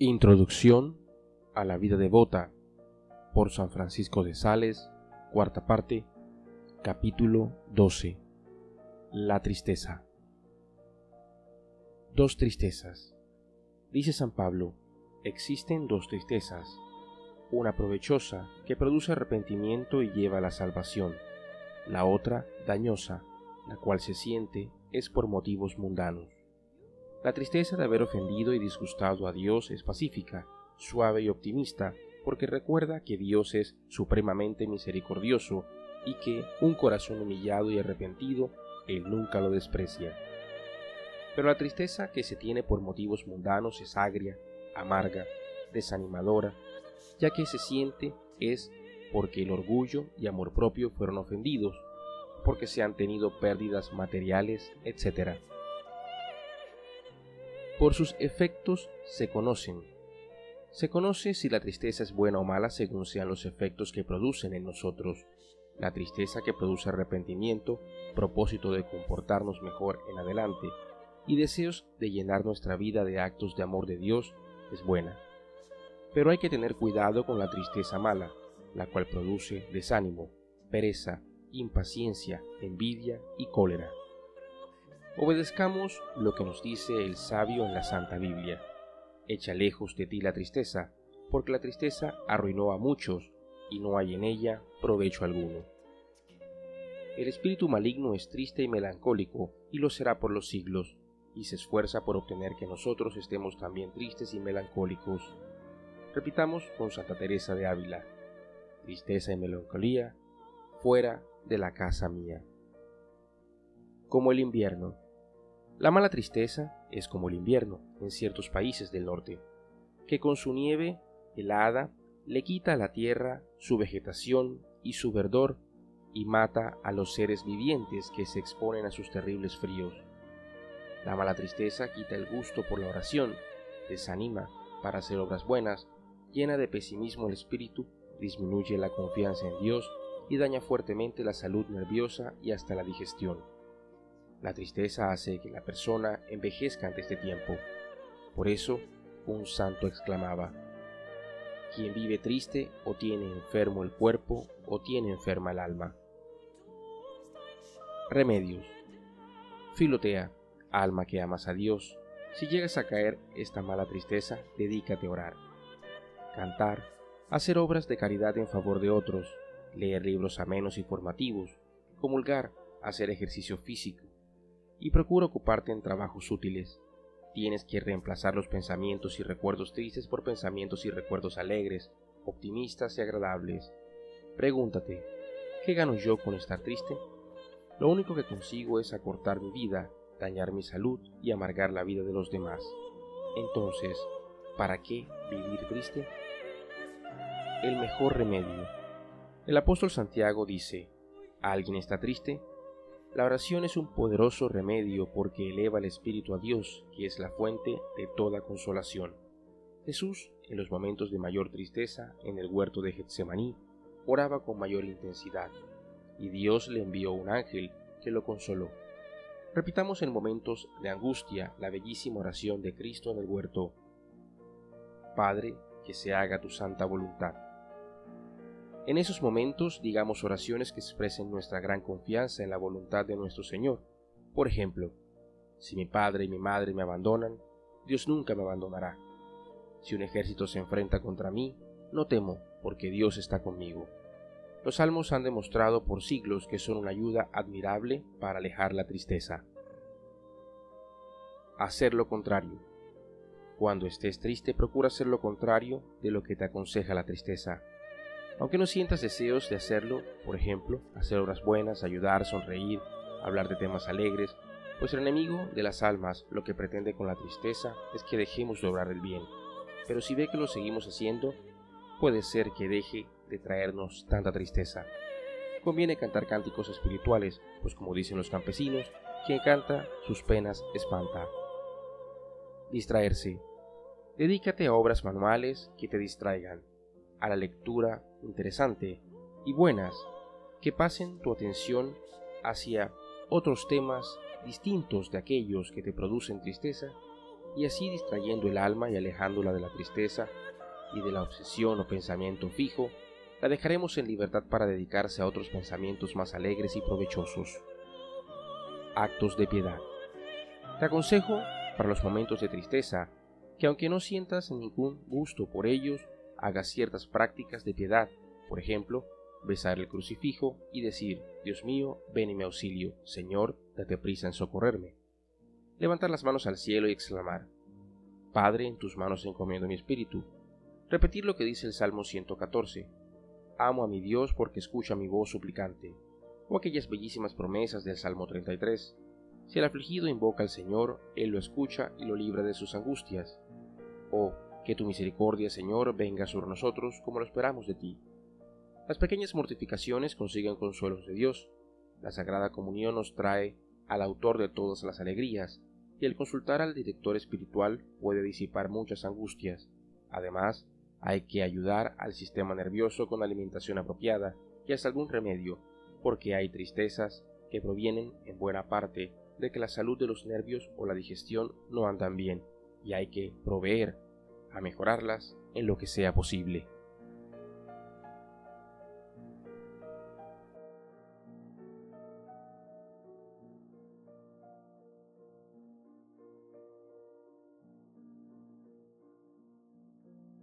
Introducción a la vida devota por San Francisco de Sales, cuarta parte, capítulo 12. La tristeza. Dos tristezas. Dice San Pablo, existen dos tristezas, una provechosa que produce arrepentimiento y lleva a la salvación, la otra dañosa, la cual se siente es por motivos mundanos. La tristeza de haber ofendido y disgustado a Dios es pacífica, suave y optimista, porque recuerda que Dios es supremamente misericordioso y que un corazón humillado y arrepentido Él nunca lo desprecia. Pero la tristeza que se tiene por motivos mundanos es agria, amarga, desanimadora, ya que se siente es porque el orgullo y amor propio fueron ofendidos, porque se han tenido pérdidas materiales, etc. Por sus efectos se conocen. Se conoce si la tristeza es buena o mala según sean los efectos que producen en nosotros. La tristeza que produce arrepentimiento, propósito de comportarnos mejor en adelante y deseos de llenar nuestra vida de actos de amor de Dios es buena. Pero hay que tener cuidado con la tristeza mala, la cual produce desánimo, pereza, impaciencia, envidia y cólera. Obedezcamos lo que nos dice el sabio en la Santa Biblia. Echa lejos de ti la tristeza, porque la tristeza arruinó a muchos y no hay en ella provecho alguno. El espíritu maligno es triste y melancólico, y lo será por los siglos, y se esfuerza por obtener que nosotros estemos también tristes y melancólicos. Repitamos con Santa Teresa de Ávila, tristeza y melancolía, fuera de la casa mía. Como el invierno, la mala tristeza es como el invierno en ciertos países del norte, que con su nieve helada le quita a la tierra su vegetación y su verdor y mata a los seres vivientes que se exponen a sus terribles fríos. La mala tristeza quita el gusto por la oración, desanima para hacer obras buenas, llena de pesimismo el espíritu, disminuye la confianza en Dios y daña fuertemente la salud nerviosa y hasta la digestión. La tristeza hace que la persona envejezca antes de tiempo. Por eso, un santo exclamaba, quien vive triste o tiene enfermo el cuerpo o tiene enferma el alma. Remedios. Filotea, alma que amas a Dios, si llegas a caer esta mala tristeza, dedícate a orar. Cantar, hacer obras de caridad en favor de otros, leer libros amenos y formativos, comulgar, hacer ejercicio físico, y procura ocuparte en trabajos útiles. Tienes que reemplazar los pensamientos y recuerdos tristes por pensamientos y recuerdos alegres, optimistas y agradables. Pregúntate, ¿qué gano yo con estar triste? Lo único que consigo es acortar mi vida, dañar mi salud y amargar la vida de los demás. Entonces, ¿para qué vivir triste? El mejor remedio. El apóstol Santiago dice, ¿alguien está triste? La oración es un poderoso remedio porque eleva el espíritu a Dios, que es la fuente de toda consolación. Jesús, en los momentos de mayor tristeza, en el huerto de Getsemaní, oraba con mayor intensidad, y Dios le envió un ángel que lo consoló. Repitamos en momentos de angustia la bellísima oración de Cristo en el huerto. Padre, que se haga tu santa voluntad. En esos momentos digamos oraciones que expresen nuestra gran confianza en la voluntad de nuestro Señor. Por ejemplo, si mi padre y mi madre me abandonan, Dios nunca me abandonará. Si un ejército se enfrenta contra mí, no temo, porque Dios está conmigo. Los salmos han demostrado por siglos que son una ayuda admirable para alejar la tristeza. Hacer lo contrario. Cuando estés triste, procura hacer lo contrario de lo que te aconseja la tristeza. Aunque no sientas deseos de hacerlo, por ejemplo, hacer obras buenas, ayudar, sonreír, hablar de temas alegres, pues el enemigo de las almas lo que pretende con la tristeza es que dejemos de obrar el bien. Pero si ve que lo seguimos haciendo, puede ser que deje de traernos tanta tristeza. Conviene cantar cánticos espirituales, pues como dicen los campesinos, quien canta sus penas espanta. Distraerse. Dedícate a obras manuales que te distraigan a la lectura interesante y buenas que pasen tu atención hacia otros temas distintos de aquellos que te producen tristeza y así distrayendo el alma y alejándola de la tristeza y de la obsesión o pensamiento fijo, la dejaremos en libertad para dedicarse a otros pensamientos más alegres y provechosos. Actos de piedad. Te aconsejo, para los momentos de tristeza, que aunque no sientas ningún gusto por ellos, hagas ciertas prácticas de piedad, por ejemplo, besar el crucifijo y decir, Dios mío, ven y me auxilio, Señor, date prisa en socorrerme. Levantar las manos al cielo y exclamar, Padre, en tus manos encomiendo mi espíritu. Repetir lo que dice el Salmo 114, Amo a mi Dios porque escucha mi voz suplicante. O aquellas bellísimas promesas del Salmo 33, Si el afligido invoca al Señor, Él lo escucha y lo libra de sus angustias. O, que tu misericordia, Señor, venga sobre nosotros como lo esperamos de ti. Las pequeñas mortificaciones consiguen consuelos de Dios. La Sagrada Comunión nos trae al autor de todas las alegrías, y el consultar al director espiritual puede disipar muchas angustias. Además, hay que ayudar al sistema nervioso con alimentación apropiada y hasta algún remedio, porque hay tristezas que provienen en buena parte de que la salud de los nervios o la digestión no andan bien, y hay que proveer a mejorarlas en lo que sea posible.